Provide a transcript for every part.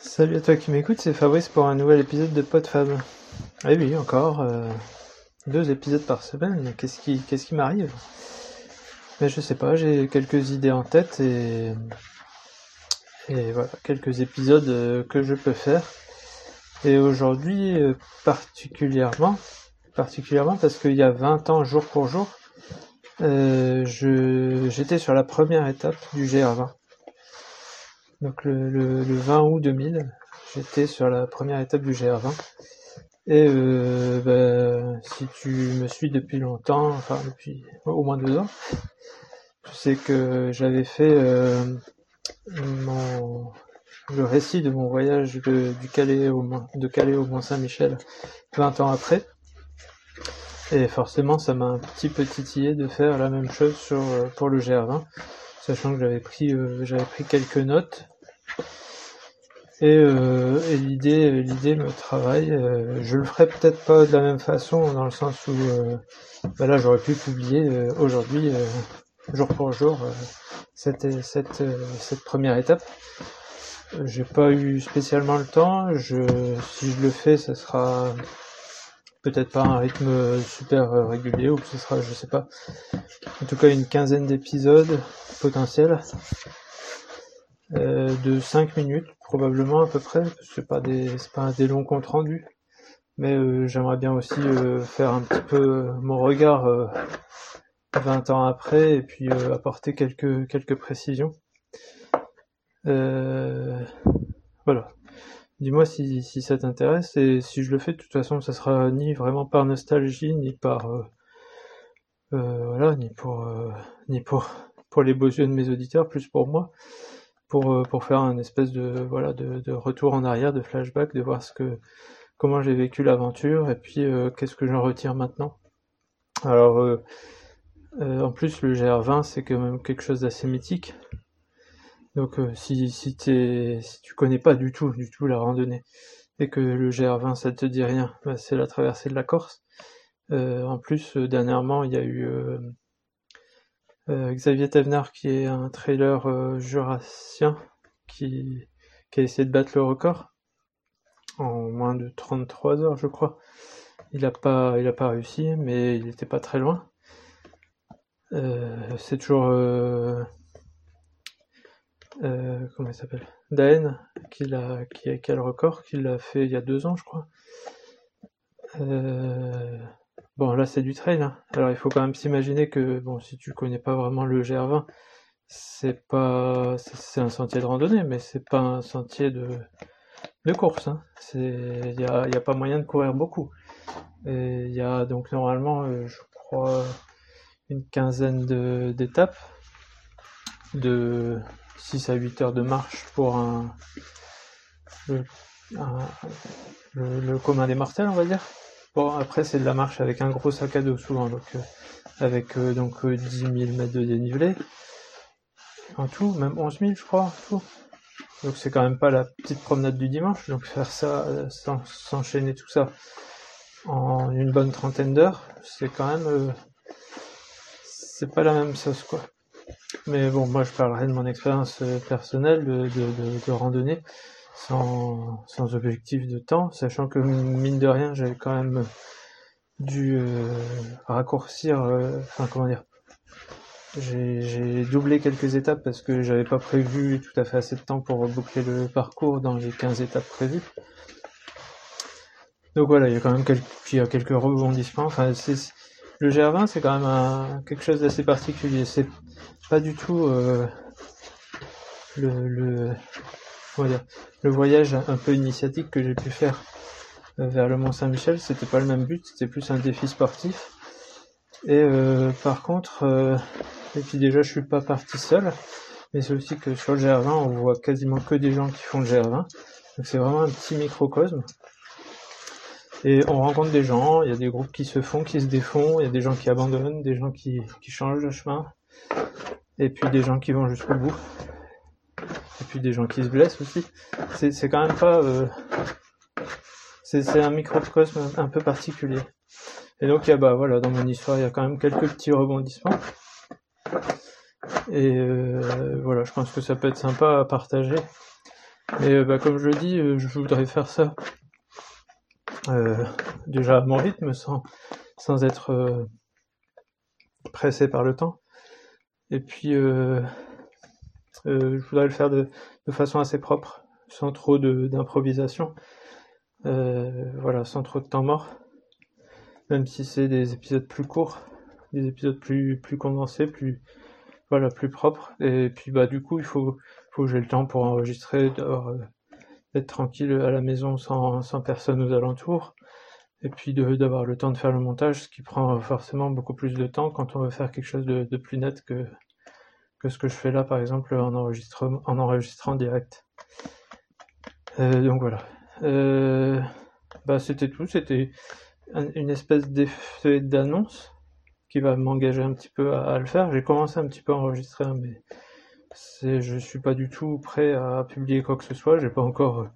Salut à toi qui m'écoute, c'est Fabrice pour un nouvel épisode de PodFab. Eh oui, encore euh, deux épisodes par semaine, qu'est-ce qui, qu'est-ce qui m'arrive? Mais je sais pas, j'ai quelques idées en tête et, voilà, quelques épisodes euh, que je peux faire. Et aujourd'hui, euh, particulièrement, particulièrement parce qu'il y a 20 ans, jour pour jour, je, j'étais sur la première étape du GR20. Donc le, le, 20 août 2000, j'étais sur la première étape du GR20. Et euh, ben, si tu me suis depuis longtemps, enfin depuis au moins deux ans, tu sais que j'avais fait euh, mon, le récit de mon voyage de, du Calais au, de Calais au Mont-Saint-Michel 20 ans après. Et forcément, ça m'a un petit peu titillé de faire la même chose sur, euh, pour le GR20 sachant que j'avais pris euh, j'avais pris quelques notes. Et, euh, et l'idée l'idée me travaille. Euh, je le ferai peut-être pas de la même façon dans le sens où bah là j'aurais pu publier aujourd'hui jour pour jour cette cette cette première étape. J'ai pas eu spécialement le temps. Je si je le fais ça sera peut-être pas un rythme super régulier ou ce sera je sais pas. En tout cas une quinzaine d'épisodes potentiels euh, de 5 minutes probablement à peu près. C'est pas des pas des longs comptes rendus. Mais euh, j'aimerais bien aussi euh, faire un petit peu mon regard 20 ans après et puis apporter quelques quelques précisions. Voilà dis-moi si, ça t'intéresse et si je le fais de toute façon ça sera ni vraiment par nostalgie ni par voilà ni pour ni pour pour les beaux yeux de mes auditeurs, plus pour moi, pour, euh, pour faire un espèce de, voilà, de, de, retour en arrière, de flashback, de voir ce que, comment j'ai vécu l'aventure et puis euh, qu'est-ce que j'en retire maintenant. Alors, euh, en plus, le GR20, c'est quand même quelque chose d'assez mythique. Donc, si, si, si tu connais pas du tout, du tout la randonnée, et que le GR20, ça te dit rien, bah, c'est la traversée de la Corse. en plus, dernièrement, il y a eu euh, Xavier Tavenard qui est un trailer euh, jurassien qui, a essayé de battre le record en moins de 33 heures je crois. Il a pas, pas réussi, mais il n'était pas très loin. Euh, c'est toujours comment il s'appelle Daen qui a, qui a, qui a le record, qui l'a fait il y a deux ans je crois. Bon, là, c'est du trail. Hein. Alors, il faut quand même s'imaginer que, bon, si tu connais pas vraiment le GR20, c'est pas, c'est un sentier de randonnée, mais c'est pas un sentier de, de course. Hein. Il y a, y a, pas moyen de courir beaucoup. Il y a donc normalement, euh, je crois, une quinzaine d'étapes, de 6 à 8 heures de marche pour un, le, commun des mortels, on va dire. Bon, après, c'est de la marche avec un gros sac à dos souvent, donc euh, avec euh, donc 10 euh, 000 mètres de dénivelé. En tout, même 11 000, je crois, tout. Donc c'est quand même pas la petite promenade du dimanche, donc faire ça, s'enchaîner tout ça en une bonne trentaine d'heures, c'est quand même, c'est pas la même sauce quoi. Mais bon, moi je parlerai de mon expérience personnelle de, de, randonnée sans, sans objectif de temps, sachant que mine de rien, j'avais quand même dû euh, raccourcir, euh, enfin comment dire, j'ai doublé quelques étapes parce que j'avais pas prévu tout à fait assez de temps pour boucler le parcours dans les 15 étapes prévues. Donc voilà, il y a quand même quelques, il y a quelques rebondissements. Enfin, le GR20, c'est quand même quelque chose d'assez particulier. C'est pas du tout euh, le, voyage un peu initiatique que j'ai pu faire euh, vers le Mont Saint-Michel, c'était pas le même but, c'était plus un défi sportif. Et euh, par contre, euh, et puis déjà je suis pas parti seul, mais c'est aussi que sur le GR20 on voit quasiment que des gens qui font le GR20, donc c'est vraiment un petit microcosme. Et on rencontre des gens, il y a des groupes qui se font, qui se défont, il y a des gens qui abandonnent, des gens qui, qui changent de chemin, et puis des gens qui vont jusqu'au bout et puis des gens qui se blessent aussi. C'est quand même pas. Euh, c'est un microcosme un peu particulier. Et donc, il y a, bah, voilà, dans mon histoire, il y a quand même quelques petits rebondissements. Et euh, voilà, je pense que ça peut être sympa à partager. Mais bah, comme je le dis, je voudrais faire ça déjà à mon rythme, sans, être pressé par le temps. Et puis, je voudrais le faire de, façon assez propre, sans trop d'improvisation. voilà, sans trop de temps mort même si c'est des épisodes plus courts, des épisodes plus, plus condensés, plus, voilà, plus propres. Et puis, bah, du coup, il faut, que j'ai le temps pour enregistrer, euh, tranquille à la maison sans, sans personne aux alentours. Et puis d'avoir le temps de faire le montage, ce qui prend forcément beaucoup plus de temps quand on veut faire quelque chose de, plus net que, que ce que je fais là, par exemple, en, enregistrement, en enregistrant direct. Euh, donc voilà. Euh, bah, c'était tout. C'était une espèce d'effet d'annonce qui va m'engager un petit peu à, le faire. J'ai commencé un petit peu à enregistrer, hein, mais c'est, je suis pas du tout prêt à publier quoi que ce soit. J'ai pas encore euh,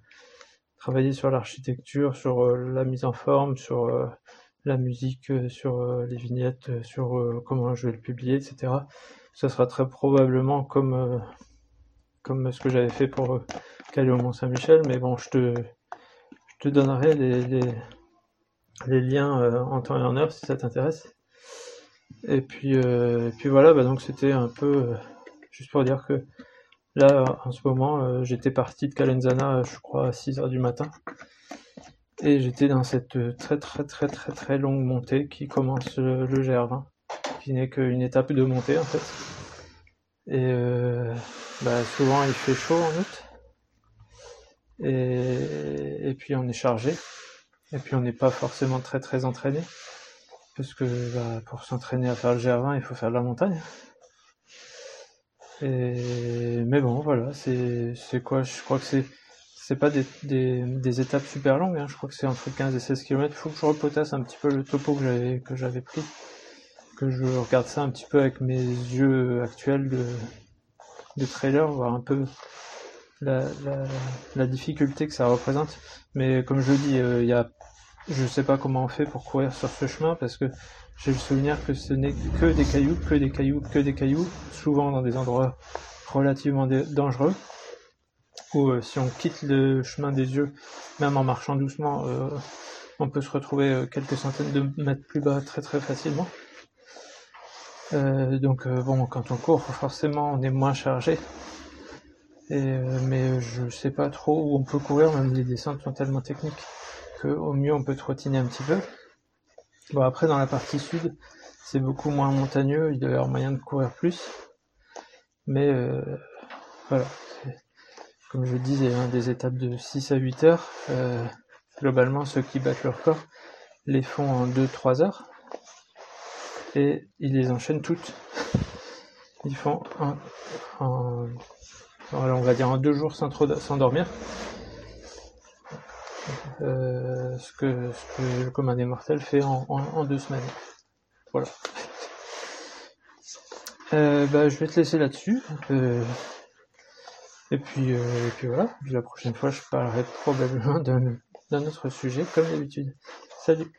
travaillé sur l'architecture, sur euh, la mise en forme, sur euh, la musique, sur les vignettes, sur comment je vais le publier, etc. Ça sera très probablement comme comme ce que j'avais fait pour Calais au Mont Saint-Michel, mais bon, je te je te donnerai les les liens en temps et en heure si ça t'intéresse. Et puis, euh, puis voilà, bah donc c'était un peu juste pour dire que là en ce moment j'étais parti de Calenzana, je crois à 6h du matin. Et j'étais dans cette très très très très très longue montée qui commence le, GR20, qui n'est qu'une étape de montée en fait. Et bah, souvent il fait chaud en août. Et, et puis on est chargé. Et puis on n'est pas forcément très très entraîné. Parce que bah, pour s'entraîner à faire le GR20, il faut faire de la montagne. Et... Mais bon, voilà, c'est quoi Je crois que c'est c'est pas des, étapes super longues, hein. je crois que c'est entre 15 et 16 km. Il faut que je repotasse un petit peu le topo que j'avais pris, que je regarde ça un petit peu avec mes yeux actuels de, de trailer, voir un peu la difficulté que ça représente. Mais comme je le dis, euh, il y a je sais pas comment on fait pour courir sur ce chemin parce que j'ai le souvenir que ce n'est que des cailloux, que des cailloux, que des cailloux, souvent dans des endroits relativement dangereux, où euh, si on quitte le chemin des yeux, même en marchant doucement, euh, on peut se retrouver euh, quelques centaines de mètres plus bas très très facilement. donc bon, quand on court, forcément, on est moins chargé. Mais je sais pas trop où on peut courir, même les descentes sont tellement techniques au mieux on peut trottiner un petit peu. Bon après dans la partie sud c'est beaucoup moins montagneux, il doit y avoir moyen de courir plus. Mais euh, voilà. Comme je disais, hein, des étapes de 6 à 8 heures. Euh, globalement ceux qui battent leur corps les font en 2-3 heures. Et ils les enchaînent toutes. Ils font en, on va dire en deux jours sans, trop, sans dormir. Euh, ce, que, le commun des mortels fait en, deux semaines. Voilà. Euh, bah, je vais te laisser là-dessus. Euh, et puis, et puis voilà. la prochaine fois, je parlerai probablement d'un autre sujet, comme d'habitude. Salut